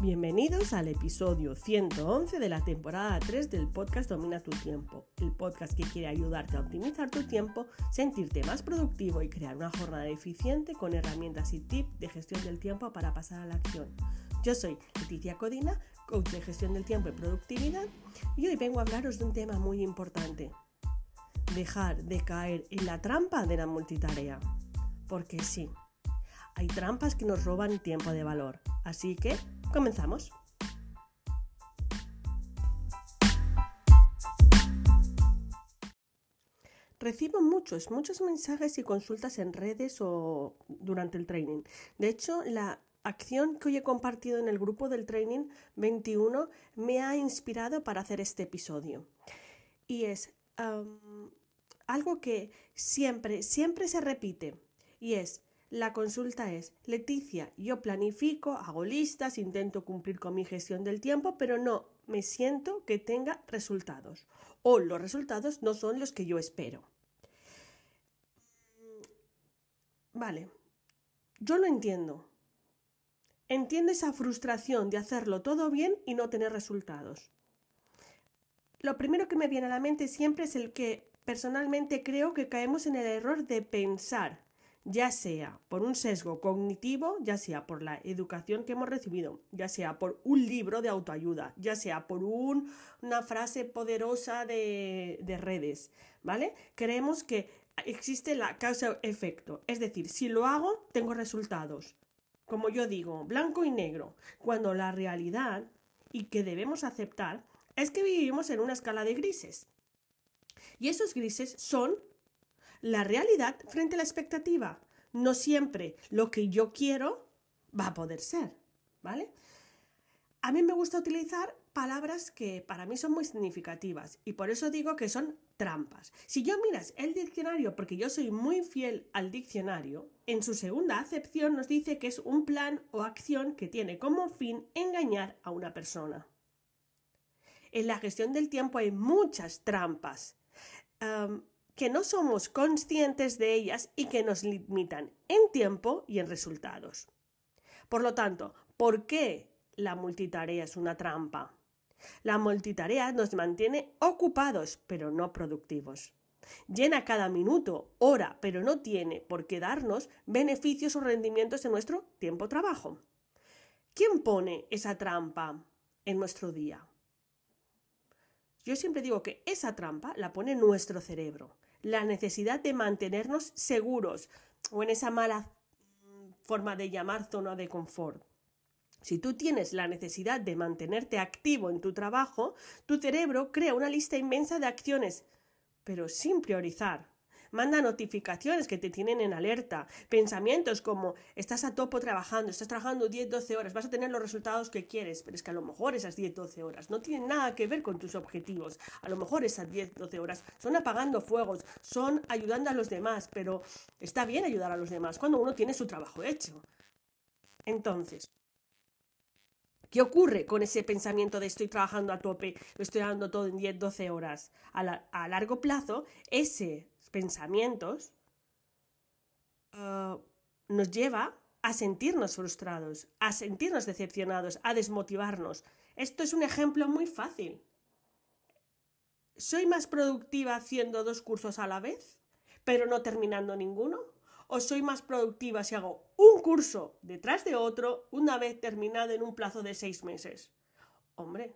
Bienvenidos al episodio 111 de la temporada 3 del podcast Domina tu tiempo, el podcast que quiere ayudarte a optimizar tu tiempo, sentirte más productivo y crear una jornada eficiente con herramientas y tips de gestión del tiempo para pasar a la acción. Yo soy Leticia Codina, coach de gestión del tiempo y productividad, y hoy vengo a hablaros de un tema muy importante. Dejar de caer en la trampa de la multitarea. Porque sí, hay trampas que nos roban tiempo de valor. Así que Comenzamos. Recibo muchos, muchos mensajes y consultas en redes o durante el training. De hecho, la acción que hoy he compartido en el grupo del training 21 me ha inspirado para hacer este episodio. Y es algo que siempre, siempre se repite. Y es, la consulta es, Leticia, yo planifico, hago listas, intento cumplir con mi gestión del tiempo, pero no me siento que tenga resultados. O los resultados no son los que yo espero. Vale, yo lo entiendo. Entiendo esa frustración de hacerlo todo bien y no tener resultados. Lo primero que me viene a la mente siempre es el que personalmente creo que caemos en el error de pensar ya sea por un sesgo cognitivo, ya sea por la educación que hemos recibido, ya sea por un libro de autoayuda, ya sea por una frase poderosa de, de redes, ¿vale? Creemos que existe la causa-efecto, es decir, si lo hago, tengo resultados. Como yo digo, blanco y negro, cuando la realidad y que debemos aceptar es que vivimos en una escala de grises. Y esos grises son la realidad frente a la expectativa. No siempre lo que yo quiero va a poder ser, ¿vale? A mí me gusta utilizar palabras que para mí son muy significativas y por eso digo que son trampas. Si yo miras el diccionario, porque yo soy muy fiel al diccionario, en su segunda acepción nos dice que es un plan o acción que tiene como fin engañar a una persona. En la gestión del tiempo hay muchas trampas que no somos conscientes de ellas y que nos limitan en tiempo y en resultados. Por lo tanto, ¿por qué la multitarea es una trampa? La multitarea nos mantiene ocupados, pero no productivos. Llena cada minuto, hora, pero no tiene por qué darnos beneficios o rendimientos en nuestro tiempo-trabajo. ¿Quién pone esa trampa en nuestro día? Yo siempre digo que esa trampa la pone nuestro cerebro la necesidad de mantenernos seguros o en esa mala forma de llamar zona de confort. Si tú tienes la necesidad de mantenerte activo en tu trabajo, tu cerebro crea una lista inmensa de acciones, pero sin priorizar manda notificaciones que te tienen en alerta, pensamientos como estás a topo trabajando, estás trabajando 10-12 horas, vas a tener los resultados que quieres, pero es que a lo mejor esas 10-12 horas no tienen nada que ver con tus objetivos, a lo mejor esas 10-12 horas son apagando fuegos, son ayudando a los demás, pero está bien ayudar a los demás cuando uno tiene su trabajo hecho. Entonces, ¿Qué ocurre con ese pensamiento de estoy trabajando a tope, lo estoy dando todo en 10-12 horas? A, largo plazo, esos pensamientos uh, nos lleva a sentirnos frustrados, a sentirnos decepcionados, a desmotivarnos. Esto es un ejemplo muy fácil. ¿Soy más productiva haciendo dos cursos a la vez, pero no terminando ninguno? o soy más productiva si hago un curso detrás de otro una vez terminado en un plazo de seis meses? Hombre.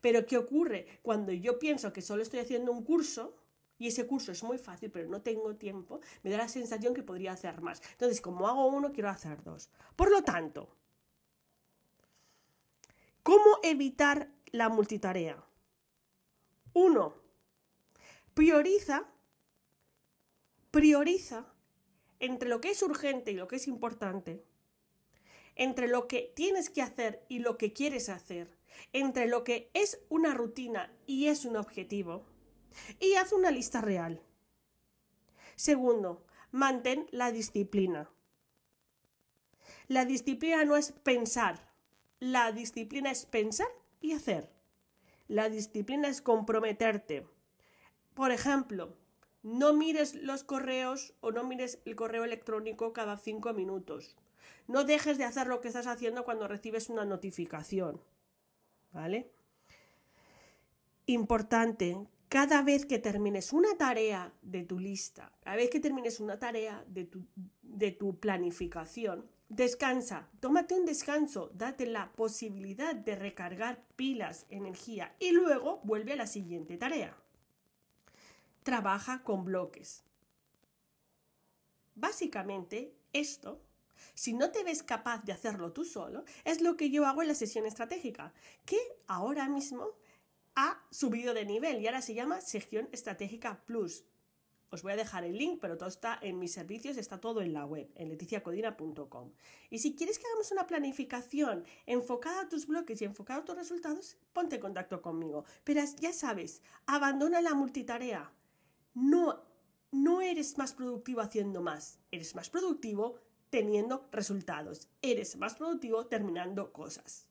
Pero ¿qué ocurre cuando yo pienso que solo estoy haciendo un curso? Y ese curso es muy fácil, pero no tengo tiempo, me da la sensación que podría hacer más. Entonces, como hago uno, quiero hacer dos. Por lo tanto, ¿cómo evitar la multitarea? Uno, prioriza, prioriza entre lo que es urgente y lo que es importante, entre lo que tienes que hacer y lo que quieres hacer, entre lo que es una rutina y es un objetivo, y haz una lista real. Segundo, mantén la disciplina. La disciplina no es pensar, la disciplina es pensar y hacer. La disciplina es comprometerte. Por ejemplo, no mires los correos o no mires el correo electrónico cada cinco minutos. No dejes de hacer lo que estás haciendo cuando recibes una notificación. ¿Vale? Importante, cada vez que termines una tarea de tu lista, cada vez que termines una tarea de tu, de tu planificación, descansa, tómate un descanso, date la posibilidad de recargar pilas, energía y luego vuelve a la siguiente tarea. Trabaja con bloques. Básicamente, esto, si no te ves capaz de hacerlo tú solo, es lo que yo hago en la sesión estratégica, que ahora mismo ha subido de nivel y ahora se llama Sección Estratégica Plus. Os voy a dejar el link, pero todo está en mis servicios, está todo en la web, en leticiacodina.com. Y si quieres que hagamos una planificación enfocada a tus bloques y enfocada a tus resultados, ponte en contacto conmigo. Pero ya sabes, abandona la multitarea. No, no eres más productivo haciendo más, eres más productivo teniendo resultados, eres más productivo terminando cosas.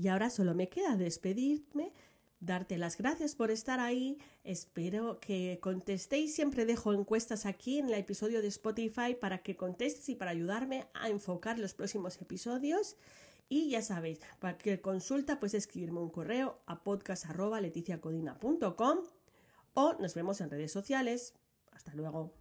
Y ahora solo me queda despedirme, darte las gracias por estar ahí. Espero que contestéis. Siempre dejo encuestas aquí en el episodio de Spotify para que contestes y para ayudarme a enfocar los próximos episodios. Y ya sabéis, cualquier consulta, pues escribirme un correo a podcast.leticiacodina.com o nos vemos en redes sociales. Hasta luego.